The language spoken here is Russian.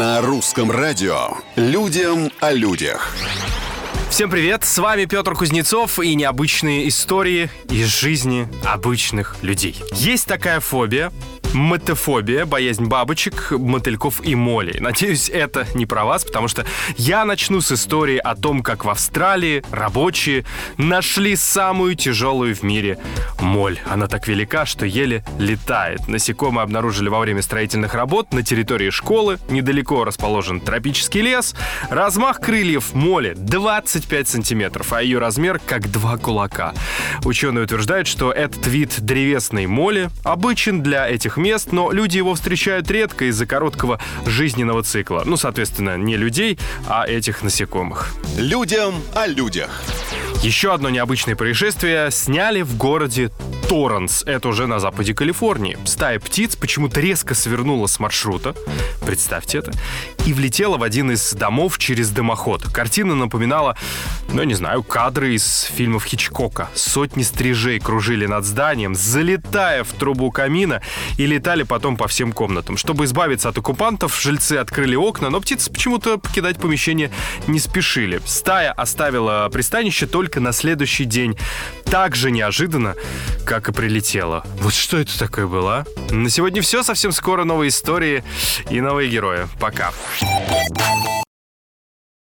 На русском радио «Людям о людях». Всем привет, с вами Петр Кузнецов и необычные истории из жизни обычных людей. Есть такая фобия, Мотофобия, боязнь бабочек, мотыльков и молей. Надеюсь, это не про вас, потому что я начну с истории о том, как в Австралии рабочие нашли самую тяжелую в мире моль. Она так велика, что еле летает. Насекомые обнаружили во время строительных работ на территории школы. Недалеко расположен тропический лес. Размах крыльев моли 25 сантиметров, а ее размер как два кулака. Ученые утверждают, что этот вид древесной моли обычен для этих мест, но люди его встречают редко из-за короткого жизненного цикла. Ну, соответственно, не людей, а этих насекомых. Людям о людях. Еще одно необычное происшествие сняли в городе Торренс. Это уже на западе Калифорнии. Стая птиц почему-то резко свернула с маршрута, представьте это, и влетела в один из домов через дымоход. Картина напоминала, ну, не знаю, кадры из фильмов Хичкока. Сотни стрижей кружили над зданием, залетая в трубу камина и летали потом по всем комнатам. Чтобы избавиться от оккупантов, жильцы открыли окна, но птицы почему-то покидать помещение не спешили. Стая оставила пристанище только на следующий день. Так же неожиданно, как и прилетела. Вот что это такое было, а? На сегодня все. Совсем скоро новые истории и новые герои. Пока.